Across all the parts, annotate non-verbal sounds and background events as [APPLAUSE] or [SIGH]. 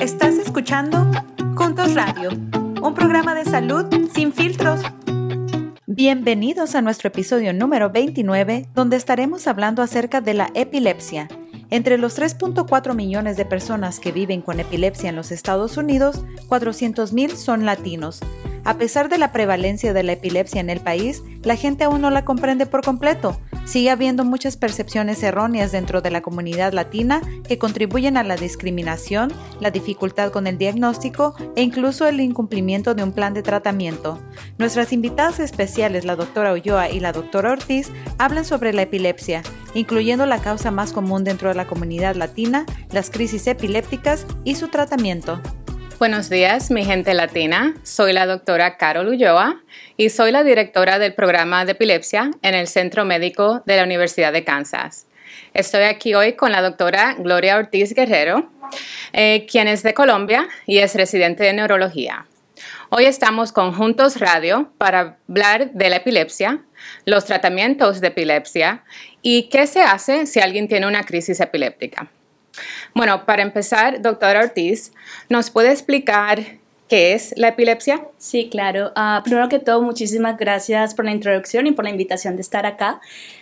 Estás escuchando Juntos Radio, un programa de salud sin filtros. Bienvenidos a nuestro episodio número 29, donde estaremos hablando acerca de la epilepsia. Entre los 3.4 millones de personas que viven con epilepsia en los Estados Unidos, 400.000 son latinos. A pesar de la prevalencia de la epilepsia en el país, la gente aún no la comprende por completo. Sigue habiendo muchas percepciones erróneas dentro de la comunidad latina que contribuyen a la discriminación, la dificultad con el diagnóstico e incluso el incumplimiento de un plan de tratamiento. Nuestras invitadas especiales, la doctora Ulloa y la doctora Ortiz, hablan sobre la epilepsia, incluyendo la causa más común dentro de la comunidad latina, las crisis epilépticas y su tratamiento. Buenos días, mi gente latina. Soy la doctora Carol Ulloa y soy la directora del programa de epilepsia en el Centro Médico de la Universidad de Kansas. Estoy aquí hoy con la doctora Gloria Ortiz Guerrero, eh, quien es de Colombia y es residente de neurología. Hoy estamos con Juntos Radio para hablar de la epilepsia, los tratamientos de epilepsia y qué se hace si alguien tiene una crisis epiléptica. Bueno, para empezar, doctora Ortiz, ¿nos puede explicar qué es la epilepsia? Sí, claro. Ah, primero que todo, muchísimas gracias por la introducción y por la invitación de estar acá.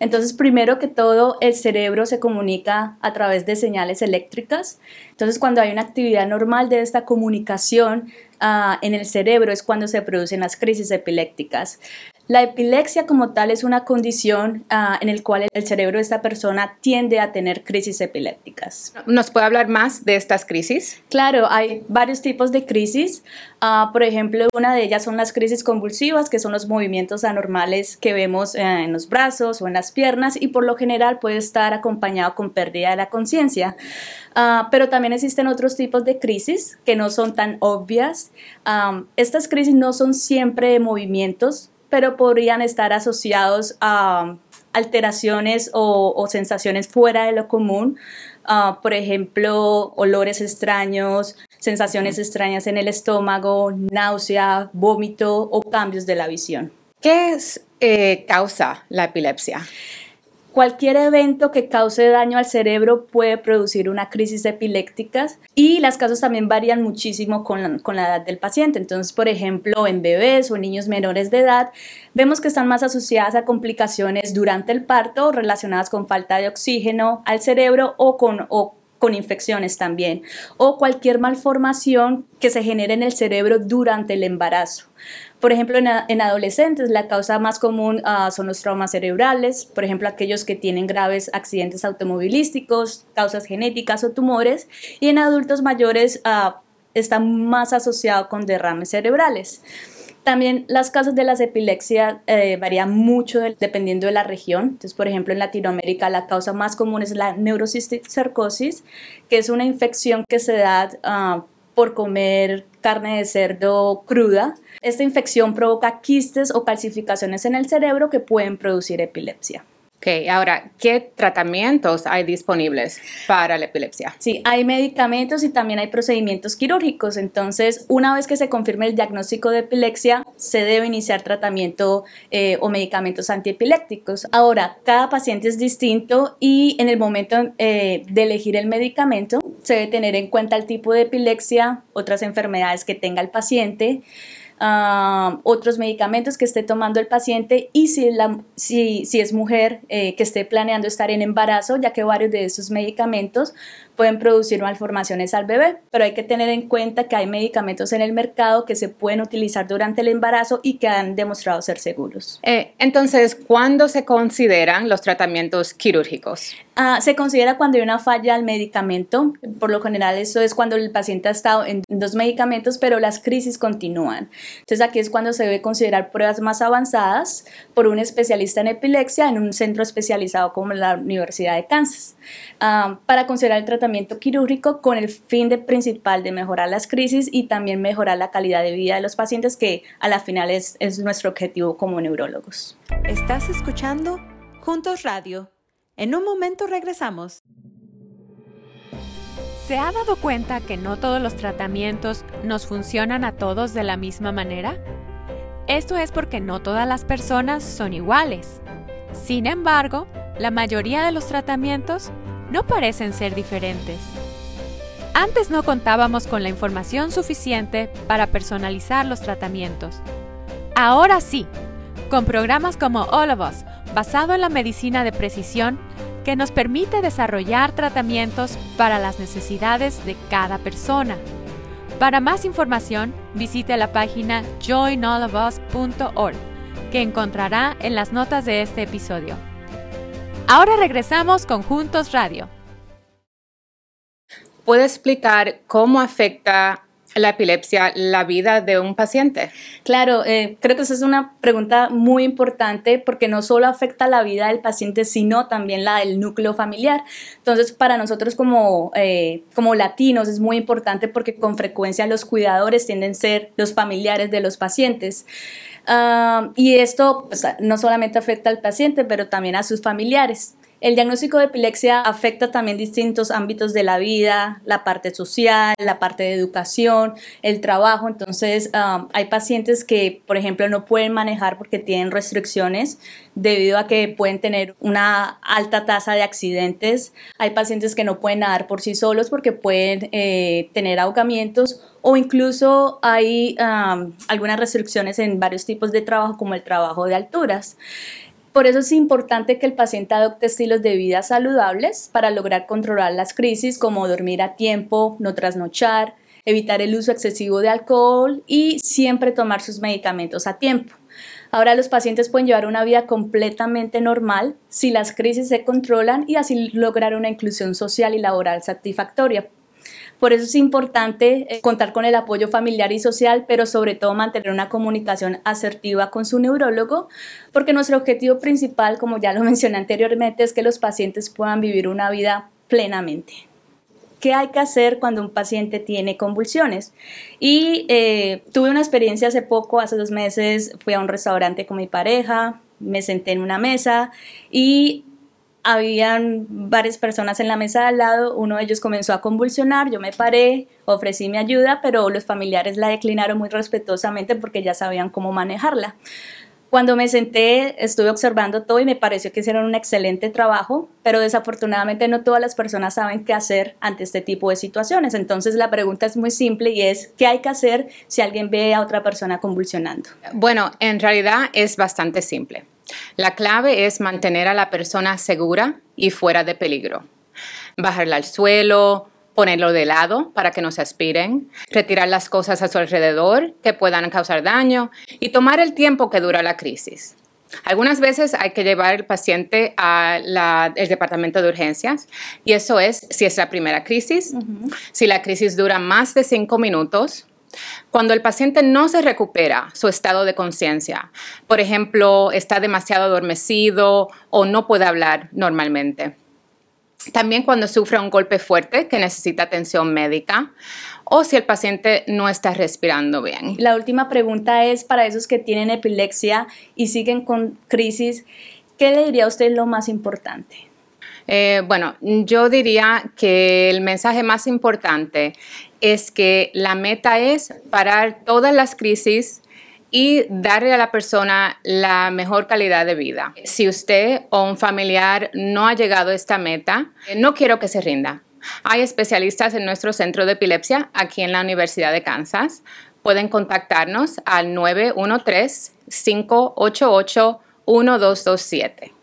Entonces, primero que todo, el cerebro se comunica a través de señales eléctricas. Entonces, cuando hay una actividad normal de esta comunicación ah, en el cerebro es cuando se producen las crisis epilépticas. La epilepsia como tal es una condición uh, en la cual el cerebro de esta persona tiende a tener crisis epilépticas. ¿Nos puede hablar más de estas crisis? Claro, hay varios tipos de crisis. Uh, por ejemplo, una de ellas son las crisis convulsivas, que son los movimientos anormales que vemos uh, en los brazos o en las piernas y por lo general puede estar acompañado con pérdida de la conciencia. pero también existen otros tipos de crisis que no son tan obvias. Um, estas crisis no son siempre movimientos, pero podrían estar asociados a alteraciones o, sensaciones fuera de lo común, ah, por ejemplo, olores extraños, sensaciones extrañas en el estómago, náusea, vómito o cambios de la visión. ¿Qué es, eh, causa la epilepsia? Cualquier evento que cause daño al cerebro puede producir una crisis epiléptica y las causas también varían muchísimo con la, con la edad del paciente. Entonces, por ejemplo, en bebés o niños menores de edad, vemos que están más asociadas a complicaciones durante el parto relacionadas con falta de oxígeno al cerebro o con, o con infecciones también, o cualquier malformación que se genere en el cerebro durante el embarazo. Por ejemplo, en, adolescentes la causa más común ah, son los traumas cerebrales, por ejemplo, aquellos que tienen graves accidentes automovilísticos, causas genéticas o tumores, y en adultos mayores uh, está más asociado con derrames cerebrales. También las causas de las epilepsias eh, varían mucho dependiendo de la región. Entonces, por ejemplo, en Latinoamérica la causa más común es la neurocisticercosis, que es una infección que se da ah, por comer carne de cerdo cruda. Esta infección provoca quistes o calcificaciones en el cerebro que pueden producir epilepsia. Ok, ahora, ¿qué tratamientos hay disponibles para la epilepsia? Sí, hay medicamentos y también hay procedimientos quirúrgicos. Entonces, una vez que se confirme el diagnóstico de epilepsia, se debe iniciar tratamiento eh, o medicamentos antiepilépticos. Ahora, cada paciente es distinto y en el momento eh, de elegir el medicamento, se debe tener en cuenta el tipo de epilepsia, otras enfermedades que tenga el paciente. Ah, otros medicamentos que esté tomando el paciente y si, la, si, si es mujer eh, que esté planeando estar en embarazo, ya que varios de esos medicamentos pueden producir malformaciones al bebé, pero hay que tener en cuenta que hay medicamentos en el mercado que se pueden utilizar durante el embarazo y que han demostrado ser seguros. Eh, entonces, ¿cuándo se consideran los tratamientos quirúrgicos? Ah, se considera cuando hay una falla al medicamento. Por lo general, eso es cuando el paciente ha estado en dos medicamentos, pero las crisis continúan. Entonces, aquí es cuando se debe considerar pruebas más avanzadas por un especialista en epilepsia en un centro especializado como la Universidad de Kansas. Ah, para considerar el tratamiento quirúrgico con el fin de principal de mejorar las crisis y también mejorar la calidad de vida de los pacientes, que a la final es, es nuestro objetivo como neurólogos. Estás escuchando Juntos Radio. En un momento regresamos. ¿Se ha dado cuenta que no todos los tratamientos nos funcionan a todos de la misma manera? Esto es porque no todas las personas son iguales. Sin embargo, la mayoría de los tratamientos no parecen ser diferentes. Antes no contábamos con la información suficiente para personalizar los tratamientos. Ahora sí, con programas como All of Us, basado en la medicina de precisión, que nos permite desarrollar tratamientos para las necesidades de cada persona. Para más información, visite la página joinallofus.org, que encontrará en las notas de este episodio. Ahora regresamos con Juntos Radio. ¿Puede explicar cómo afecta la epilepsia la vida de un paciente? Claro, eh, creo que esa es una pregunta muy importante porque no solo afecta la vida del paciente, sino también la del núcleo familiar. Entonces, para nosotros como, eh, como latinos es muy importante porque con frecuencia los cuidadores tienden a ser los familiares de los pacientes. Ah, y esto pues, no solamente afecta al paciente, pero también a sus familiares. El diagnóstico de epilepsia afecta también distintos ámbitos de la vida, la parte social, la parte de educación, el trabajo. Entonces, um, hay pacientes que, por ejemplo, no pueden manejar porque tienen restricciones debido a que pueden tener una alta tasa de accidentes. Hay pacientes que no pueden nadar por sí solos porque pueden eh, tener ahogamientos o incluso hay um, algunas restricciones en varios tipos de trabajo como el trabajo de alturas. Por eso es importante que el paciente adopte estilos de vida saludables para lograr controlar las crisis como dormir a tiempo, no trasnochar, evitar el uso excesivo de alcohol y siempre tomar sus medicamentos a tiempo. Ahora los pacientes pueden llevar una vida completamente normal si las crisis se controlan y así lograr una inclusión social y laboral satisfactoria. Por eso es importante eh, contar con el apoyo familiar y social, pero sobre todo mantener una comunicación asertiva con su neurólogo, porque nuestro objetivo principal, como ya lo [LAUGHS] mencioné anteriormente, es que los pacientes puedan vivir una vida plenamente. ¿Qué hay que hacer cuando un paciente tiene convulsiones? Y eh, tuve una experiencia hace poco, hace dos meses, fui a un restaurante con mi pareja, me senté en una mesa y habían varias personas en la mesa de al lado, uno de ellos comenzó a convulsionar, yo me paré, ofrecí mi ayuda, pero los familiares la declinaron muy respetuosamente porque ya sabían cómo manejarla. Cuando me senté, estuve observando todo y me pareció que hicieron un excelente trabajo, pero desafortunadamente no todas las personas saben qué hacer ante este tipo de situaciones. Entonces la pregunta es muy simple y es, ¿qué hay que hacer si alguien ve a otra persona convulsionando? Bueno, en realidad es bastante simple. La clave es mantener a la persona segura y fuera de peligro. Bajarla al suelo, ponerlo de lado para que no se aspiren, retirar las cosas a su alrededor que puedan causar daño y tomar el tiempo que dura la crisis. Algunas veces hay que llevar al paciente al departamento de urgencias y eso es si es la primera crisis, si la crisis dura más de cinco minutos, cuando el paciente no se recupera su estado de conciencia, por ejemplo, está demasiado adormecido o no puede hablar normalmente. También cuando sufre un golpe fuerte que necesita atención médica o si el paciente no está respirando bien. La última pregunta es para esos que tienen epilepsia y siguen con crisis, ¿qué le diría a usted lo más importante? Eh, bueno, yo diría que el mensaje más importante es que la meta es parar todas las crisis y darle a la persona la mejor calidad de vida. Si usted o un familiar no ha llegado a esta meta, no quiero que se rinda. Hay especialistas en nuestro centro de epilepsia aquí en la Universidad de Kansas. Pueden contactarnos al 913-588-1227.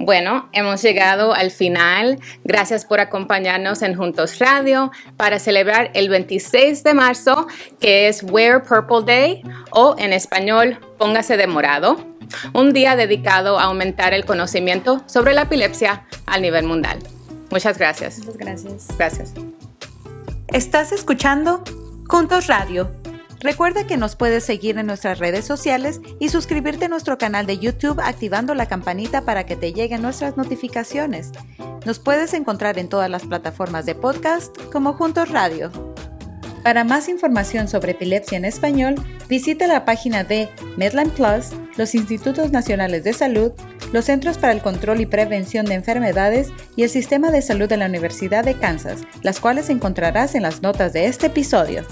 Bueno, hemos llegado al final. Gracias por acompañarnos en Juntos Radio para celebrar el 26 de marzo, que es Wear Purple Day o en español, póngase de morado. Un día dedicado a aumentar el conocimiento sobre la epilepsia a nivel mundial. Muchas gracias. Muchas gracias. Gracias. Estás escuchando Juntos Radio Recuerda que nos puedes seguir en nuestras redes sociales y suscribirte a nuestro canal de YouTube activando la campanita para que te lleguen nuestras notificaciones. Nos puedes encontrar en todas las plataformas de podcast como Juntos Radio. Para más información sobre epilepsia en español, visita la página de Medline Plus, los Institutos Nacionales de Salud, los Centros para el Control y Prevención de Enfermedades y el Sistema de Salud de la Universidad de Kansas, las cuales encontrarás en las notas de este episodio.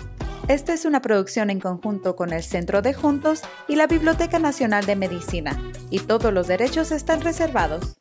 Esta es una producción en conjunto con el Centro de Juntos y la Biblioteca Nacional de Medicina, y todos los derechos están reservados.